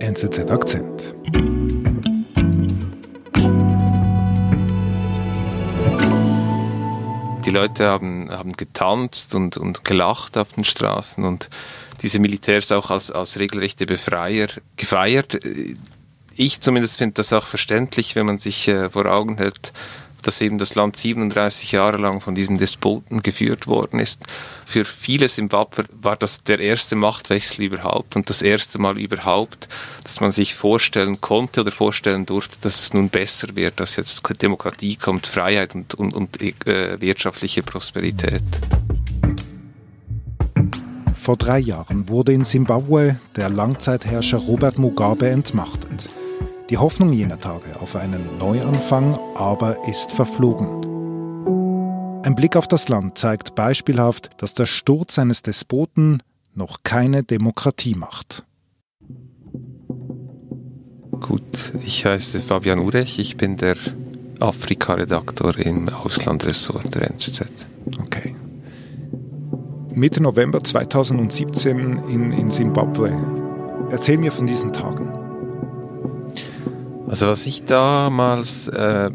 NZZ Akzent. Die Leute haben, haben getanzt und, und gelacht auf den Straßen und diese Militärs auch als, als regelrechte Befreier gefeiert. Ich zumindest finde das auch verständlich, wenn man sich äh, vor Augen hält, dass eben das Land 37 Jahre lang von diesem Despoten geführt worden ist. Für viele Simbabwe war das der erste Machtwechsel überhaupt und das erste Mal überhaupt, dass man sich vorstellen konnte oder vorstellen durfte, dass es nun besser wird, dass jetzt Demokratie kommt, Freiheit und, und, und äh, wirtschaftliche Prosperität. Vor drei Jahren wurde in Simbabwe der Langzeitherrscher Robert Mugabe entmachtet. Die Hoffnung jener Tage auf einen Neuanfang aber ist verflogen. Ein Blick auf das Land zeigt beispielhaft, dass der Sturz eines Despoten noch keine Demokratie macht. Gut, ich heiße Fabian Urech, ich bin der Afrika-Redaktor im Auslandressort der NZZ. Okay. Mitte November 2017 in, in Simbabwe. Erzähl mir von diesen Tagen. Also was ich damals äh,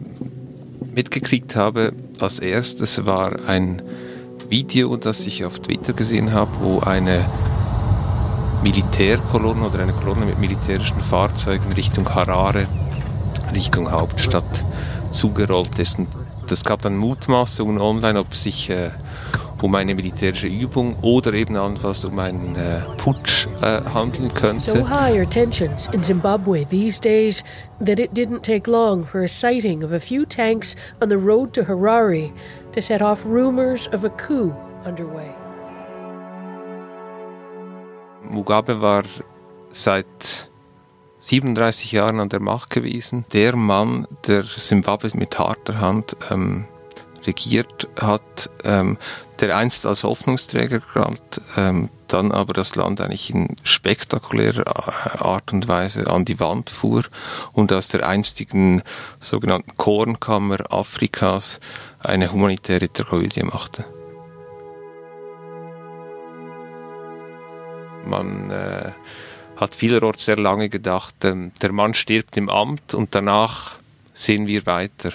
mitgekriegt habe, als erstes war ein Video, das ich auf Twitter gesehen habe, wo eine Militärkolonne oder eine Kolonne mit militärischen Fahrzeugen Richtung Harare, Richtung Hauptstadt zugerollt ist. Und das gab dann Mutmaßungen online, ob sich äh, um eine militärische Übung oder eben allenfalls um einen äh, Putsch äh, handeln könnte. So high are tensions in Zimbabwe these days that it didn't take long for a sighting of a few tanks on the road to Harare to set off rumors of a coup underway. Mugabe war seit 37 Jahren an der Macht gewesen. Der Mann, der Zimbabwe mit harter Hand ähm, regiert hat, ähm, der einst als Hoffnungsträger galt, ähm, dann aber das Land eigentlich in spektakulärer äh, Art und Weise an die Wand fuhr und aus der einstigen sogenannten Kornkammer Afrikas eine humanitäre Tragödie machte. Man äh, hat vielerorts sehr lange gedacht, ähm, der Mann stirbt im Amt und danach sehen wir weiter.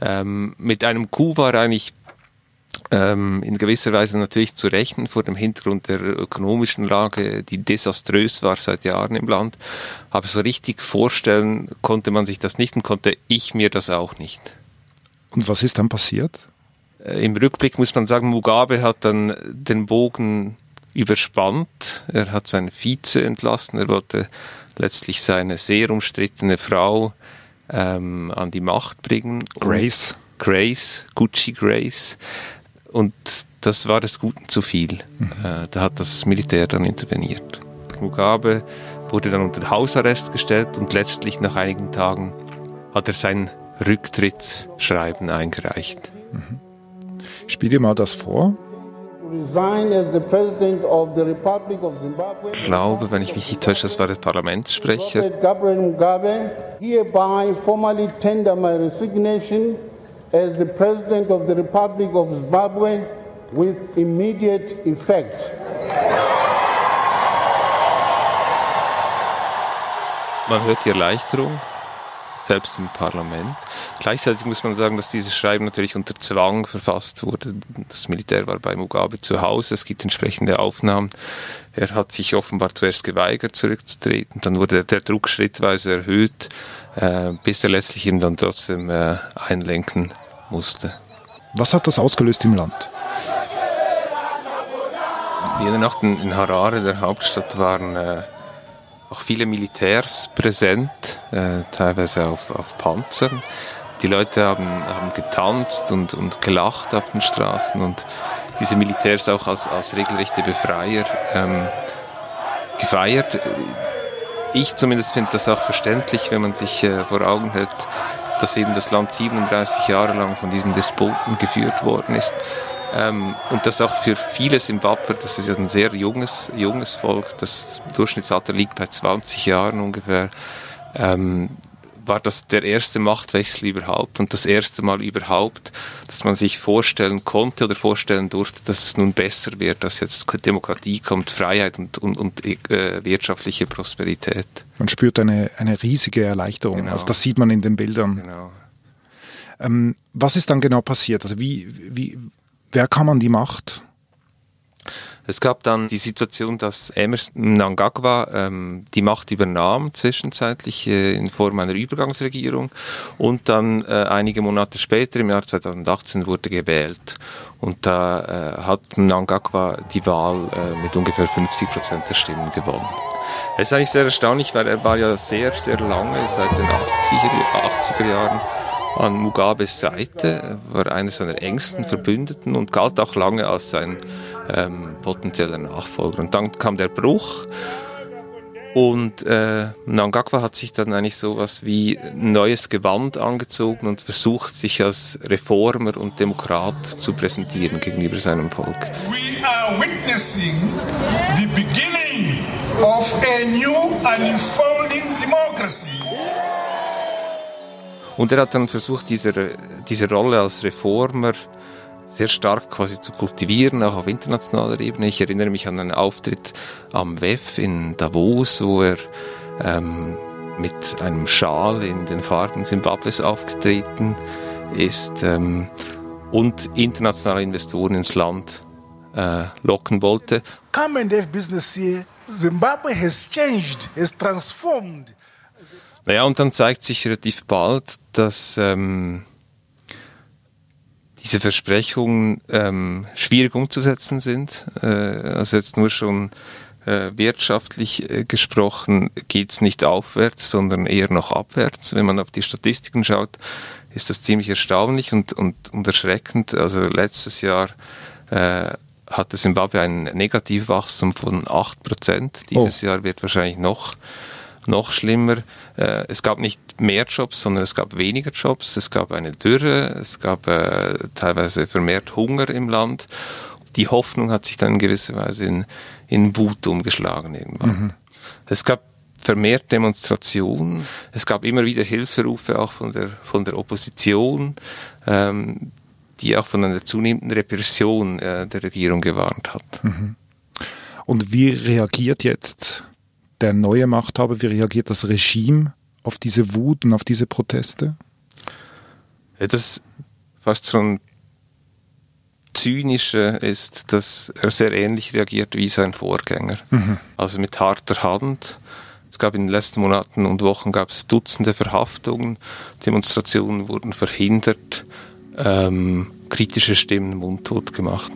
Ähm, mit einem Coup war eigentlich ähm, in gewisser Weise natürlich zu rechnen vor dem Hintergrund der ökonomischen Lage, die desaströs war seit Jahren im Land. Aber so richtig vorstellen konnte man sich das nicht und konnte ich mir das auch nicht. Und was ist dann passiert? Äh, Im Rückblick muss man sagen, Mugabe hat dann den Bogen überspannt. Er hat seinen Vize entlassen. Er wollte letztlich seine sehr umstrittene Frau ähm, an die Macht bringen. Grace. Grace, Gucci Grace. Und das war des Guten zu viel. Mhm. Äh, da hat das Militär dann interveniert. Mugabe wurde dann unter Hausarrest gestellt und letztlich nach einigen Tagen hat er sein Rücktrittsschreiben eingereicht. Mhm. Spiel dir mal das vor. Ich glaube, wenn ich mich nicht täusche, das war der Parlamentssprecher. Hereby formally tender my resignation as the President of the Republic of Zimbabwe with immediate effect. Man hört die Erleichterung, selbst im Parlament. Gleichzeitig muss man sagen, dass dieses Schreiben natürlich unter Zwang verfasst wurde. Das Militär war bei Mugabe zu Hause, es gibt entsprechende Aufnahmen. Er hat sich offenbar zuerst geweigert, zurückzutreten. Dann wurde der Druck schrittweise erhöht, äh, bis er letztlich ihm dann trotzdem äh, einlenken musste. Was hat das ausgelöst im Land? Jede Nacht in Harare, der Hauptstadt, waren äh, auch viele Militärs präsent, äh, teilweise auf, auf Panzern. Die Leute haben, haben getanzt und, und gelacht auf den Straßen und diese Militärs auch als, als regelrechte Befreier ähm, gefeiert. Ich zumindest finde das auch verständlich, wenn man sich äh, vor Augen hält, dass eben das Land 37 Jahre lang von diesen Despoten geführt worden ist. Ähm, und das auch für viele Simbabwe, das ist ja ein sehr junges, junges Volk, das Durchschnittsalter liegt bei 20 Jahren ungefähr, ähm, war das der erste Machtwechsel überhaupt und das erste Mal überhaupt, dass man sich vorstellen konnte oder vorstellen durfte, dass es nun besser wird, dass jetzt Demokratie kommt, Freiheit und, und, und äh, wirtschaftliche Prosperität. Man spürt eine, eine riesige Erleichterung. Genau. Also das sieht man in den Bildern. Genau. Ähm, was ist dann genau passiert? Also wie, wie, wer kam an die Macht? Es gab dann die Situation, dass Emerson Mnangagwa ähm, die Macht übernahm, zwischenzeitlich äh, in Form einer Übergangsregierung und dann äh, einige Monate später, im Jahr 2018, wurde gewählt. Und da äh, hat Mnangagwa die Wahl äh, mit ungefähr 50 Prozent der Stimmen gewonnen. Es ist eigentlich sehr erstaunlich, weil er war ja sehr, sehr lange, seit den 80er, 80er Jahren, an Mugabes Seite, war einer seiner engsten Verbündeten und galt auch lange als sein ähm, potenzieller Nachfolger. Und dann kam der Bruch und äh, Nangakwa hat sich dann eigentlich so was wie neues Gewand angezogen und versucht, sich als Reformer und Demokrat zu präsentieren gegenüber seinem Volk. We are witnessing the beginning of a new unfolding democracy. Und er hat dann versucht, diese, diese Rolle als Reformer sehr stark quasi zu kultivieren, auch auf internationaler Ebene. Ich erinnere mich an einen Auftritt am WEF in Davos, wo er ähm, mit einem Schal in den Farben Zimbabwes aufgetreten ist ähm, und internationale Investoren ins Land äh, locken wollte. Come and have business here. Zimbabwe has changed, has transformed. Naja, und dann zeigt sich relativ bald, dass ähm, diese Versprechungen ähm, schwierig umzusetzen sind. Äh, also jetzt nur schon äh, wirtschaftlich äh, gesprochen geht es nicht aufwärts, sondern eher noch abwärts. Wenn man auf die Statistiken schaut, ist das ziemlich erstaunlich und, und, und erschreckend. Also letztes Jahr äh, hatte Zimbabwe ein Negativwachstum von 8%. Dieses oh. Jahr wird wahrscheinlich noch noch schlimmer, äh, es gab nicht mehr Jobs, sondern es gab weniger Jobs, es gab eine Dürre, es gab äh, teilweise vermehrt Hunger im Land. Die Hoffnung hat sich dann in gewisser Weise in, in Wut umgeschlagen irgendwann. Mhm. Es gab vermehrt Demonstrationen, es gab immer wieder Hilferufe auch von der, von der Opposition, ähm, die auch von einer zunehmenden Repression äh, der Regierung gewarnt hat. Mhm. Und wie reagiert jetzt der neue Machthaber, wie reagiert das Regime auf diese Wut und auf diese Proteste? Ja, das fast schon zynische ist, dass er sehr ähnlich reagiert wie sein Vorgänger. Mhm. Also mit harter Hand. Es gab in den letzten Monaten und Wochen gab es Dutzende Verhaftungen, Demonstrationen wurden verhindert, ähm, kritische Stimmen mundtot gemacht.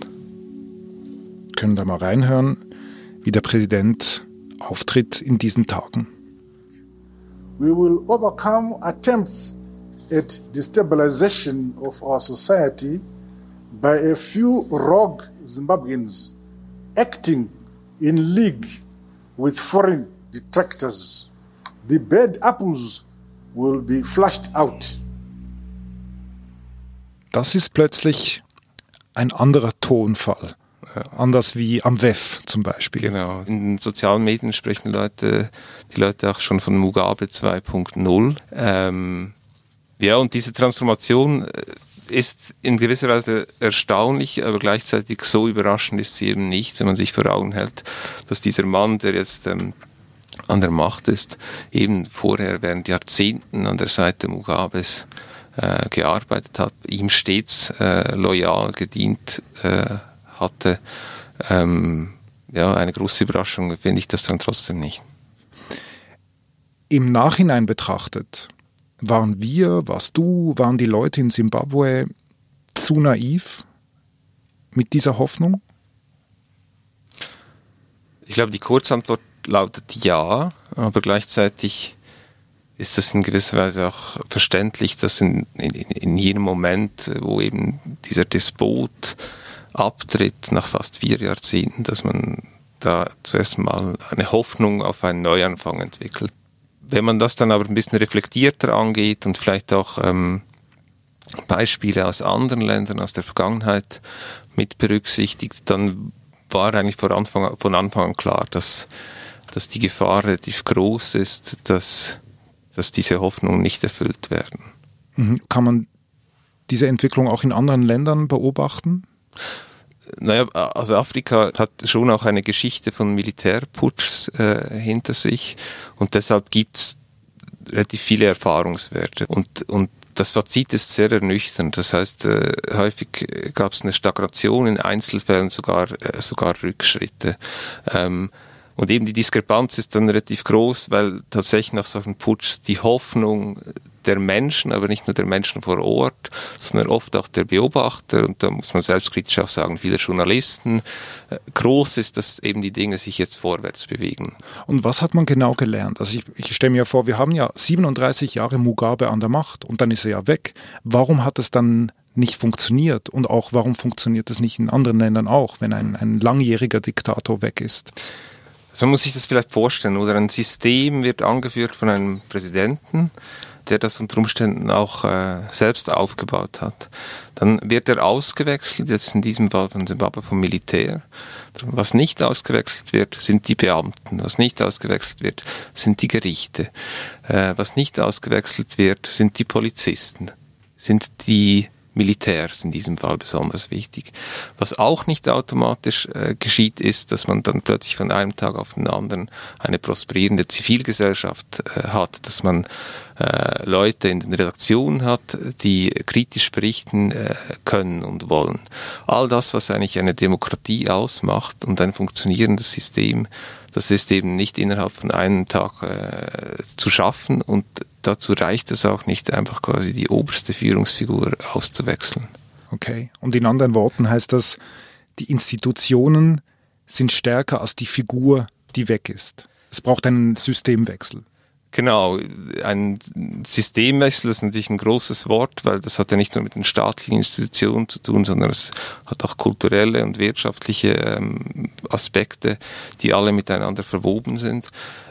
Können da mal reinhören, wie der Präsident auftritt in diesen Tagen. We will overcome attempts at destabilization of our society by a few rogue Zimbabweans acting in league with foreign detractors. The bad apples will be flushed out. Das ist plötzlich ein anderer Tonfall Anders wie am WEF zum Beispiel. Genau. In sozialen Medien sprechen Leute, die Leute auch schon von Mugabe 2.0. Ähm, ja, und diese Transformation äh, ist in gewisser Weise erstaunlich, aber gleichzeitig so überraschend ist sie eben nicht, wenn man sich vor Augen hält, dass dieser Mann, der jetzt ähm, an der Macht ist, eben vorher während Jahrzehnten an der Seite Mugabes äh, gearbeitet hat, ihm stets äh, loyal gedient äh, hatte. Ähm, ja, eine große Überraschung finde ich das dann trotzdem nicht. Im Nachhinein betrachtet, waren wir, warst du, waren die Leute in Simbabwe zu naiv mit dieser Hoffnung? Ich glaube, die Kurzantwort lautet ja, aber gleichzeitig ist das in gewisser Weise auch verständlich, dass in, in, in jedem Moment, wo eben dieser Despot abtritt nach fast vier Jahrzehnten, dass man da zuerst mal eine Hoffnung auf einen Neuanfang entwickelt. Wenn man das dann aber ein bisschen reflektierter angeht und vielleicht auch ähm, Beispiele aus anderen Ländern, aus der Vergangenheit mit berücksichtigt, dann war eigentlich von Anfang, von Anfang an klar, dass, dass die Gefahr relativ groß ist, dass dass diese Hoffnungen nicht erfüllt werden. Mhm. Kann man diese Entwicklung auch in anderen Ländern beobachten? Naja, also Afrika hat schon auch eine Geschichte von Militärputschs äh, hinter sich und deshalb gibt es relativ viele Erfahrungswerte. Und, und das Fazit ist sehr ernüchternd. Das heißt, äh, häufig gab es eine Stagnation, in Einzelfällen sogar, äh, sogar Rückschritte. Ähm, und eben die Diskrepanz ist dann relativ groß, weil tatsächlich nach solchen Putschs die Hoffnung der Menschen, aber nicht nur der Menschen vor Ort, sondern oft auch der Beobachter und da muss man selbstkritisch auch sagen, viele Journalisten, äh, groß ist, dass eben die Dinge sich jetzt vorwärts bewegen. Und was hat man genau gelernt? Also ich, ich stelle mir vor, wir haben ja 37 Jahre Mugabe an der Macht und dann ist er ja weg. Warum hat es dann nicht funktioniert und auch warum funktioniert es nicht in anderen Ländern auch, wenn ein, ein langjähriger Diktator weg ist? So man muss sich das vielleicht vorstellen, oder ein System wird angeführt von einem Präsidenten, der das unter Umständen auch äh, selbst aufgebaut hat. Dann wird er ausgewechselt, jetzt in diesem Fall von Zimbabwe vom Militär. Was nicht ausgewechselt wird, sind die Beamten. Was nicht ausgewechselt wird, sind die Gerichte. Äh, was nicht ausgewechselt wird, sind die Polizisten, sind die Militärs in diesem Fall besonders wichtig. Was auch nicht automatisch äh, geschieht, ist, dass man dann plötzlich von einem Tag auf den anderen eine prosperierende Zivilgesellschaft äh, hat, dass man äh, Leute in den Redaktionen hat, die kritisch berichten äh, können und wollen. All das, was eigentlich eine Demokratie ausmacht und ein funktionierendes System, das ist eben nicht innerhalb von einem Tag äh, zu schaffen und dazu reicht es auch nicht, einfach quasi die oberste Führungsfigur auszuwechseln. Okay. Und in anderen Worten heißt das, die Institutionen sind stärker als die Figur, die weg ist. Es braucht einen Systemwechsel. Genau, ein Systemwechsel ist natürlich ein großes Wort, weil das hat ja nicht nur mit den staatlichen Institutionen zu tun, sondern es hat auch kulturelle und wirtschaftliche ähm, Aspekte, die alle miteinander verwoben sind.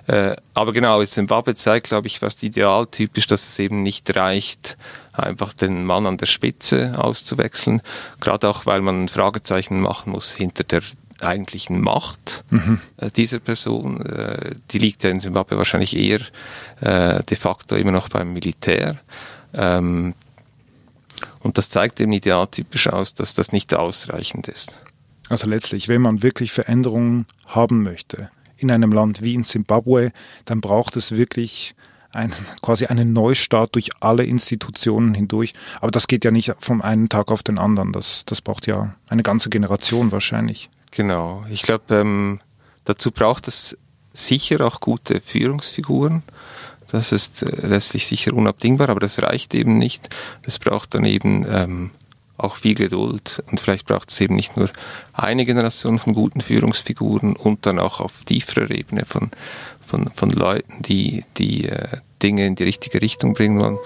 Äh, aber genau, jetzt Zimbabwe zeigt, glaube ich, fast idealtypisch, dass es eben nicht reicht, einfach den Mann an der Spitze auszuwechseln. Gerade auch, weil man Fragezeichen machen muss hinter der eigentlichen Macht mhm. äh, dieser Person. Äh, die liegt ja in Zimbabwe wahrscheinlich eher äh, de facto immer noch beim Militär. Ähm, und das zeigt eben idealtypisch aus, dass das nicht ausreichend ist. Also letztlich, wenn man wirklich Veränderungen haben möchte in einem Land wie in Zimbabwe, dann braucht es wirklich ein, quasi einen Neustart durch alle Institutionen hindurch. Aber das geht ja nicht vom einen Tag auf den anderen. Das, das braucht ja eine ganze Generation wahrscheinlich. Genau. Ich glaube, ähm, dazu braucht es sicher auch gute Führungsfiguren. Das ist äh, letztlich sicher unabdingbar, aber das reicht eben nicht. Es braucht dann eben ähm, auch viel Geduld und vielleicht braucht es eben nicht nur eine Generation von guten Führungsfiguren und dann auch auf tieferer Ebene von, von, von Leuten, die, die äh, Dinge in die richtige Richtung bringen wollen,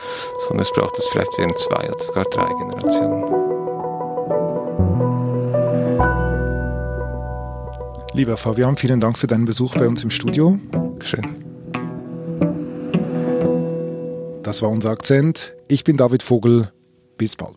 sondern es braucht es vielleicht während zwei oder sogar drei Generationen. Lieber Fabian, vielen Dank für deinen Besuch bei uns im Studio. Schön. Das war unser Akzent. Ich bin David Vogel. Bis bald.